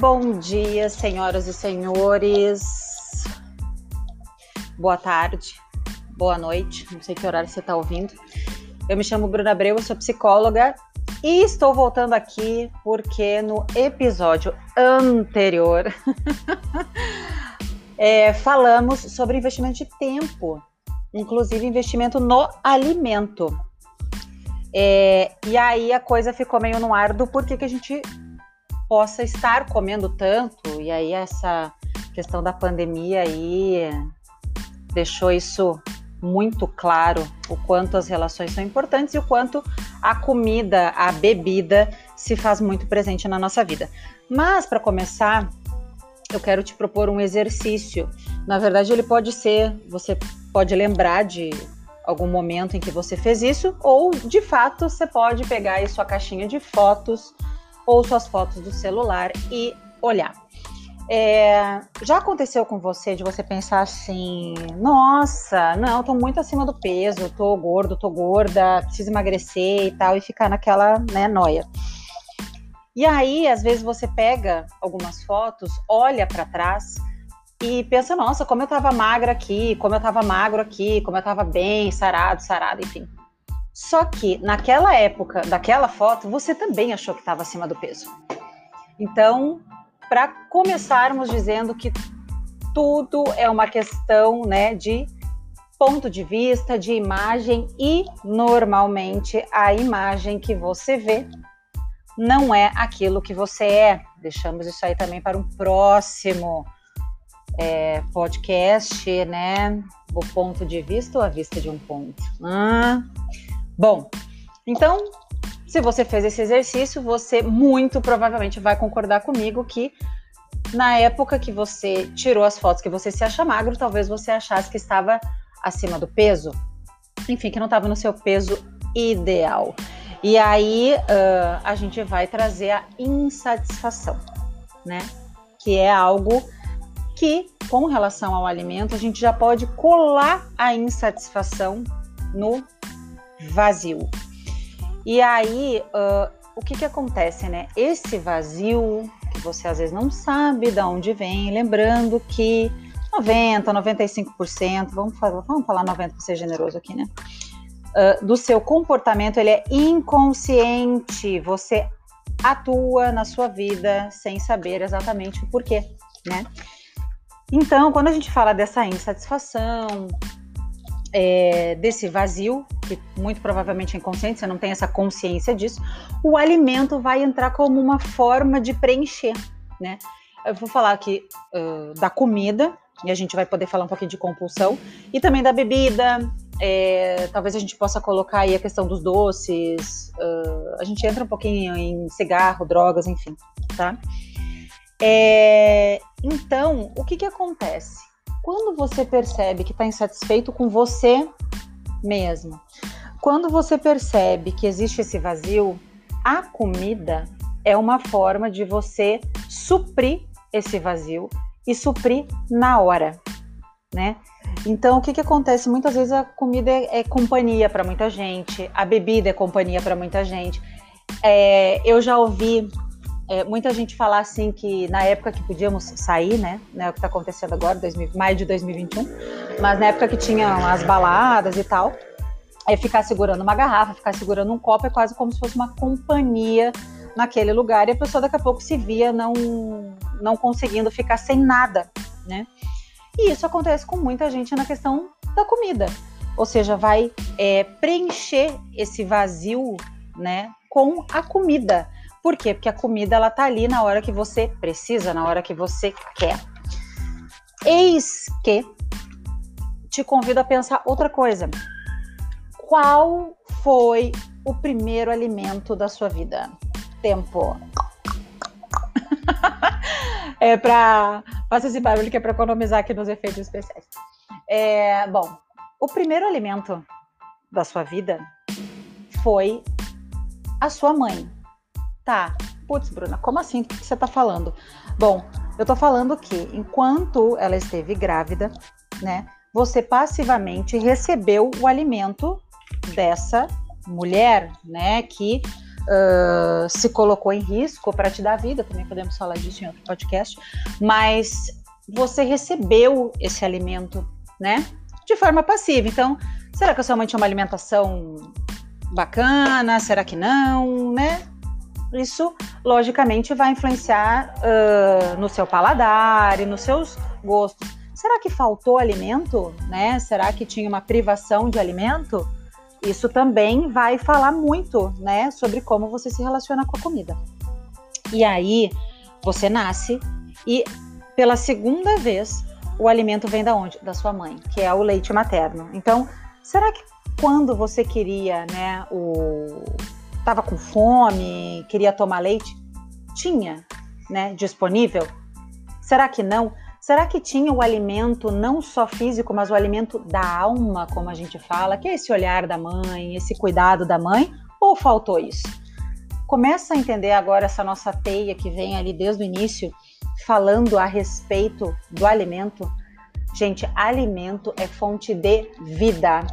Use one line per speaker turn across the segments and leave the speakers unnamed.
Bom dia, senhoras e senhores. Boa tarde, boa noite, não sei que horário você está ouvindo. Eu me chamo Bruna Abreu, eu sou psicóloga e estou voltando aqui porque no episódio anterior é, falamos sobre investimento de tempo, inclusive investimento no alimento. É, e aí a coisa ficou meio no ar do porquê que a gente possa estar comendo tanto, e aí essa questão da pandemia aí deixou isso muito claro, o quanto as relações são importantes e o quanto a comida, a bebida se faz muito presente na nossa vida. Mas para começar, eu quero te propor um exercício. Na verdade, ele pode ser, você pode lembrar de algum momento em que você fez isso, ou de fato você pode pegar aí sua caixinha de fotos ou suas fotos do celular e olhar. É, já aconteceu com você de você pensar assim, nossa, não, tô muito acima do peso, tô gordo, tô gorda, preciso emagrecer e tal, e ficar naquela, né, noia. E aí, às vezes você pega algumas fotos, olha para trás e pensa, nossa, como eu tava magra aqui, como eu tava magro aqui, como eu tava bem, sarado, sarado, enfim. Só que naquela época, daquela foto, você também achou que estava acima do peso. Então, para começarmos dizendo que tudo é uma questão, né, de ponto de vista, de imagem e normalmente a imagem que você vê não é aquilo que você é. Deixamos isso aí também para um próximo é, podcast, né? O ponto de vista ou a vista de um ponto? Ah, Bom, então, se você fez esse exercício, você muito provavelmente vai concordar comigo que na época que você tirou as fotos que você se acha magro, talvez você achasse que estava acima do peso. Enfim, que não estava no seu peso ideal. E aí uh, a gente vai trazer a insatisfação, né? Que é algo que, com relação ao alimento, a gente já pode colar a insatisfação no vazio. E aí, uh, o que que acontece, né? Esse vazio, que você às vezes não sabe de onde vem, lembrando que 90, 95%, vamos falar, vamos falar 90 para ser generoso aqui, né? Uh, do seu comportamento, ele é inconsciente. Você atua na sua vida sem saber exatamente o porquê, né? Então, quando a gente fala dessa insatisfação, é, desse vazio, que muito provavelmente é inconsciente, você não tem essa consciência disso, o alimento vai entrar como uma forma de preencher, né? Eu vou falar aqui uh, da comida, e a gente vai poder falar um pouquinho de compulsão, e também da bebida, é, talvez a gente possa colocar aí a questão dos doces, uh, a gente entra um pouquinho em cigarro, drogas, enfim, tá? É, então, o que que acontece? Quando você percebe que está insatisfeito com você mesmo, quando você percebe que existe esse vazio, a comida é uma forma de você suprir esse vazio e suprir na hora, né? Então, o que, que acontece? Muitas vezes a comida é, é companhia para muita gente, a bebida é companhia para muita gente. É, eu já ouvi é, muita gente falar assim que na época que podíamos sair, né? Né, o que está acontecendo agora, 2000, maio de 2021, mas na época que tinha as baladas e tal, é ficar segurando uma garrafa, ficar segurando um copo é quase como se fosse uma companhia naquele lugar e a pessoa daqui a pouco se via não, não conseguindo ficar sem nada, né? E isso acontece com muita gente na questão da comida, ou seja, vai é, preencher esse vazio, né, com a comida. Por quê? Porque a comida ela tá ali na hora que você precisa, na hora que você quer. Eis que te convido a pensar outra coisa. Qual foi o primeiro alimento da sua vida? Tempo. é para fazer esse barulho que é para economizar aqui nos efeitos especiais. É, bom, o primeiro alimento da sua vida foi a sua mãe. Tá. Putz, Bruna, como assim? O que você tá falando? Bom, eu tô falando que enquanto ela esteve grávida, né, você passivamente recebeu o alimento dessa mulher, né, que uh, se colocou em risco para te dar vida, também podemos falar disso em outro podcast, mas você recebeu esse alimento, né? De forma passiva. Então, será que a sua mãe tinha uma alimentação bacana? Será que não, né? Isso, logicamente, vai influenciar uh, no seu paladar e nos seus gostos. Será que faltou alimento, né? Será que tinha uma privação de alimento? Isso também vai falar muito, né, sobre como você se relaciona com a comida. E aí, você nasce e pela segunda vez o alimento vem da onde? Da sua mãe, que é o leite materno. Então, será que quando você queria, né, o tava com fome, queria tomar leite, tinha, né, disponível? Será que não? Será que tinha o alimento não só físico, mas o alimento da alma, como a gente fala, que é esse olhar da mãe, esse cuidado da mãe, ou faltou isso? Começa a entender agora essa nossa teia que vem ali desde o início, falando a respeito do alimento. Gente, alimento é fonte de vida,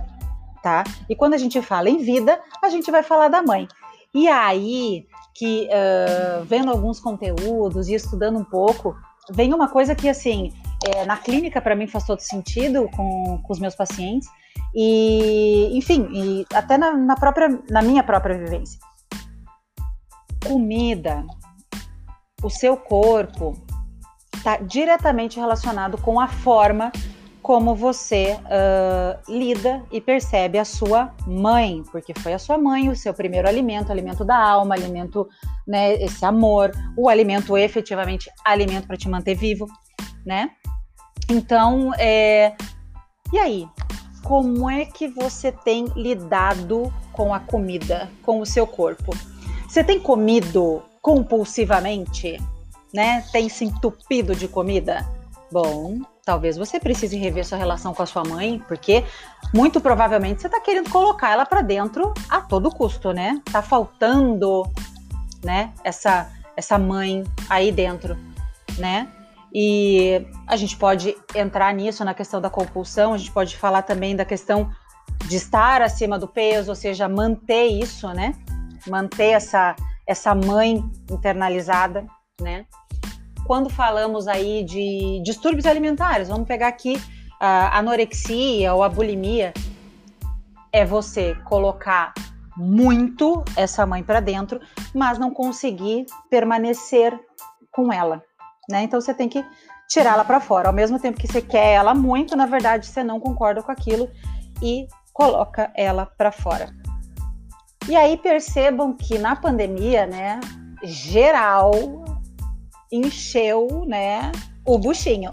tá? E quando a gente fala em vida, a gente vai falar da mãe. E aí que, uh, vendo alguns conteúdos e estudando um pouco, vem uma coisa que, assim, é, na clínica para mim faz todo sentido com, com os meus pacientes e, enfim, e até na, na, própria, na minha própria vivência. Comida, o seu corpo está diretamente relacionado com a forma como você uh, lida e percebe a sua mãe, porque foi a sua mãe o seu primeiro alimento, alimento da alma, alimento, né, esse amor, o alimento efetivamente alimento para te manter vivo, né? Então, é... e aí, como é que você tem lidado com a comida, com o seu corpo? Você tem comido compulsivamente, né? Tem se entupido de comida? Bom, talvez você precise rever sua relação com a sua mãe, porque muito provavelmente você está querendo colocar ela para dentro a todo custo, né? Tá faltando, né? Essa essa mãe aí dentro, né? E a gente pode entrar nisso na questão da compulsão, a gente pode falar também da questão de estar acima do peso, ou seja, manter isso, né? Manter essa essa mãe internalizada, né? Quando falamos aí de distúrbios alimentares, vamos pegar aqui a anorexia ou a bulimia, é você colocar muito essa mãe para dentro, mas não conseguir permanecer com ela, né? Então você tem que tirá-la para fora. Ao mesmo tempo que você quer ela muito, na verdade você não concorda com aquilo e coloca ela para fora. E aí percebam que na pandemia, né, geral, encheu, né, o buchinho.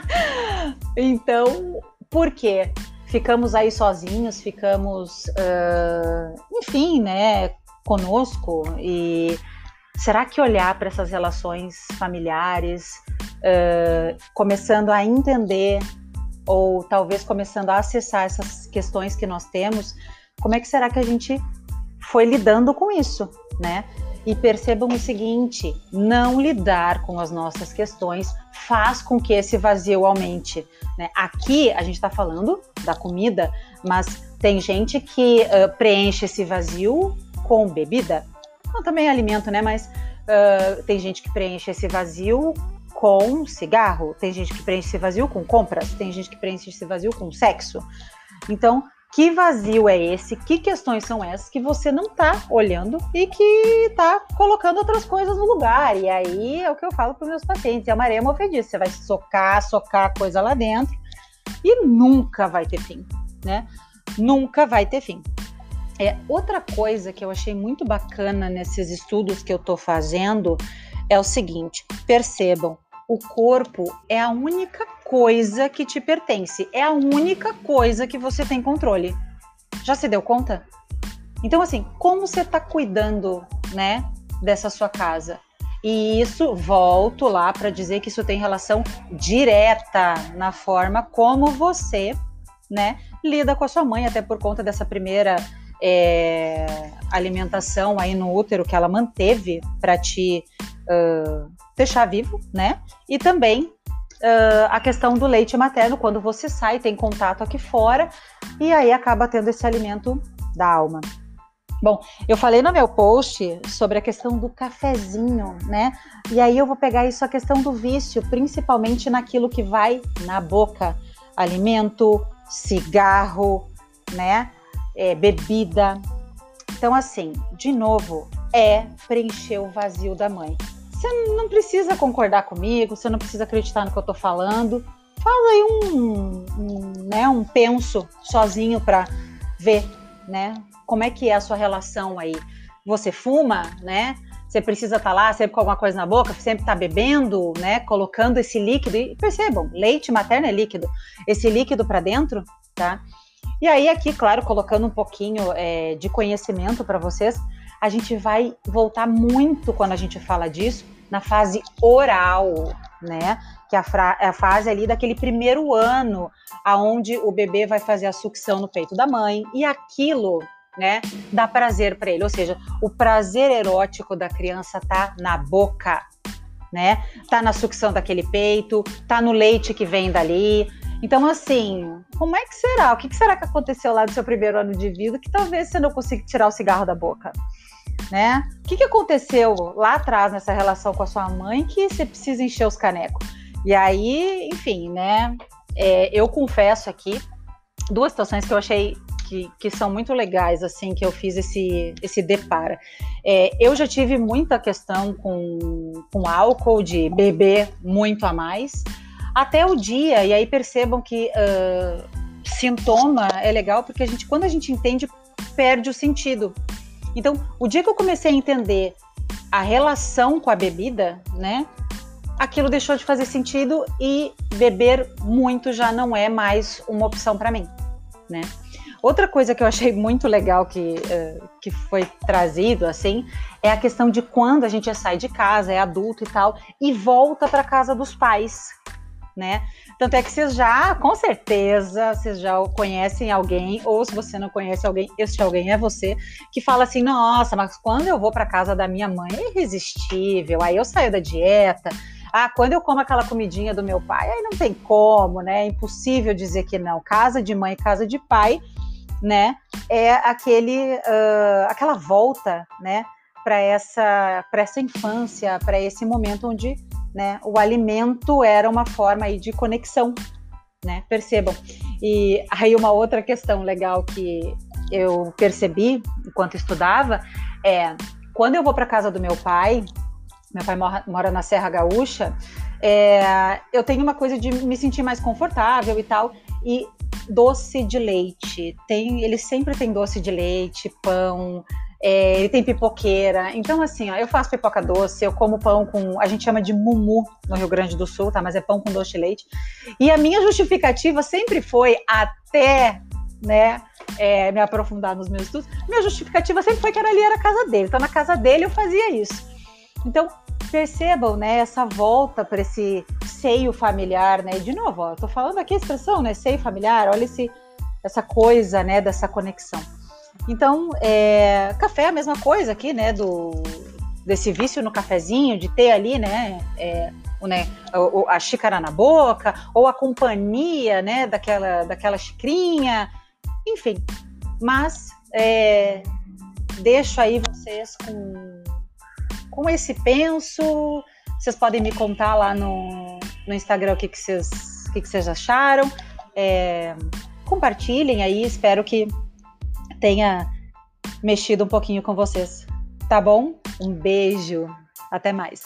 então, por quê? Ficamos aí sozinhos, ficamos, uh, enfim, né, conosco e será que olhar para essas relações familiares, uh, começando a entender ou talvez começando a acessar essas questões que nós temos, como é que será que a gente foi lidando com isso, né? E percebam o seguinte: não lidar com as nossas questões faz com que esse vazio aumente. Né? Aqui a gente está falando da comida, mas tem gente que uh, preenche esse vazio com bebida. Não, também é alimento, né? Mas uh, tem gente que preenche esse vazio com cigarro, tem gente que preenche esse vazio com compras, tem gente que preenche esse vazio com sexo. Então, que vazio é esse? Que questões são essas que você não está olhando e que está colocando outras coisas no lugar? E aí é o que eu falo para meus pacientes: é uma areia. Você vai socar, socar coisa lá dentro e nunca vai ter fim, né? Nunca vai ter fim. É, outra coisa que eu achei muito bacana nesses estudos que eu estou fazendo é o seguinte: percebam, o corpo é a única coisa que te pertence, é a única coisa que você tem controle. Já se deu conta? Então, assim, como você está cuidando, né, dessa sua casa? E isso, volto lá para dizer que isso tem relação direta na forma como você, né, lida com a sua mãe, até por conta dessa primeira é, alimentação aí no útero que ela manteve para te uh, deixar vivo, né? E também uh, a questão do leite materno, quando você sai, tem contato aqui fora, e aí acaba tendo esse alimento da alma. Bom, eu falei no meu post sobre a questão do cafezinho, né? E aí eu vou pegar isso a questão do vício, principalmente naquilo que vai na boca, alimento, cigarro, né? É, bebida. Então, assim, de novo, é preencher o vazio da mãe. Você não precisa concordar comigo, você não precisa acreditar no que eu tô falando. Faz aí um, um né, um penso sozinho para ver, né? Como é que é a sua relação aí? Você fuma, né? Você precisa estar tá lá sempre com alguma coisa na boca, sempre tá bebendo, né? Colocando esse líquido. E percebam, leite materno é líquido. Esse líquido para dentro, tá? E aí, aqui, claro, colocando um pouquinho é, de conhecimento para vocês, a gente vai voltar muito quando a gente fala disso na fase oral, né? Que é a, é a fase ali daquele primeiro ano, aonde o bebê vai fazer a sucção no peito da mãe e aquilo, né, dá prazer para ele. Ou seja, o prazer erótico da criança tá na boca, né? Tá na sucção daquele peito, tá no leite que vem dali. Então, assim, como é que será? O que será que aconteceu lá no seu primeiro ano de vida que talvez você não consiga tirar o cigarro da boca? Né? O que, que aconteceu lá atrás nessa relação com a sua mãe que você precisa encher os canecos? E aí, enfim, né? É, eu confesso aqui duas situações que eu achei que, que, são muito legais, assim, que eu fiz esse, esse depara. É, eu já tive muita questão com, com álcool, de beber muito a mais, até o dia, e aí percebam que uh, sintoma é legal, porque a gente, quando a gente entende, perde o sentido. Então, o dia que eu comecei a entender a relação com a bebida, né? Aquilo deixou de fazer sentido e beber muito já não é mais uma opção para mim, né? Outra coisa que eu achei muito legal que, uh, que foi trazido, assim, é a questão de quando a gente sai de casa, é adulto e tal, e volta para casa dos pais, né? Tanto é que vocês já, com certeza, vocês já conhecem alguém, ou se você não conhece alguém, este alguém é você, que fala assim: nossa, mas quando eu vou para casa da minha mãe é irresistível, aí eu saio da dieta. Ah, quando eu como aquela comidinha do meu pai, aí não tem como, né? É impossível dizer que não. Casa de mãe, casa de pai, né? É aquele, uh, aquela volta, né? Para essa, essa infância, para esse momento onde né? O alimento era uma forma aí de conexão, né? Percebam. E aí uma outra questão legal que eu percebi enquanto estudava é quando eu vou para casa do meu pai, meu pai mora, mora na Serra Gaúcha, é, eu tenho uma coisa de me sentir mais confortável e tal. E doce de leite, tem, ele sempre tem doce de leite, pão, é, ele tem pipoqueira. Então, assim, ó, eu faço pipoca doce, eu como pão com. A gente chama de mumu no Rio Grande do Sul, tá? Mas é pão com doce de leite. E a minha justificativa sempre foi, até né, é, me aprofundar nos meus estudos, minha justificativa sempre foi que era ali era a casa dele. Então, na casa dele eu fazia isso. Então, percebam, né, essa volta para esse seio familiar, né? E de novo, ó, eu tô falando aqui a expressão, né, seio familiar, olha esse, essa coisa, né, dessa conexão. Então, é, café é a mesma coisa aqui, né? Do, desse vício no cafezinho, de ter ali, né? É, o, né a, a xícara na boca, ou a companhia, né? Daquela, daquela xicrinha, enfim. Mas é, deixo aí vocês com, com esse penso. Vocês podem me contar lá no, no Instagram o que, que, vocês, o que, que vocês acharam. É, compartilhem aí, espero que tenha mexido um pouquinho com vocês. Tá bom? Um beijo. Até mais.